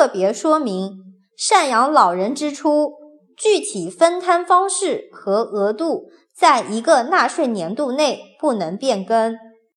特别说明赡养老人支出具体分摊方式和额度在一个纳税年度内不能变更。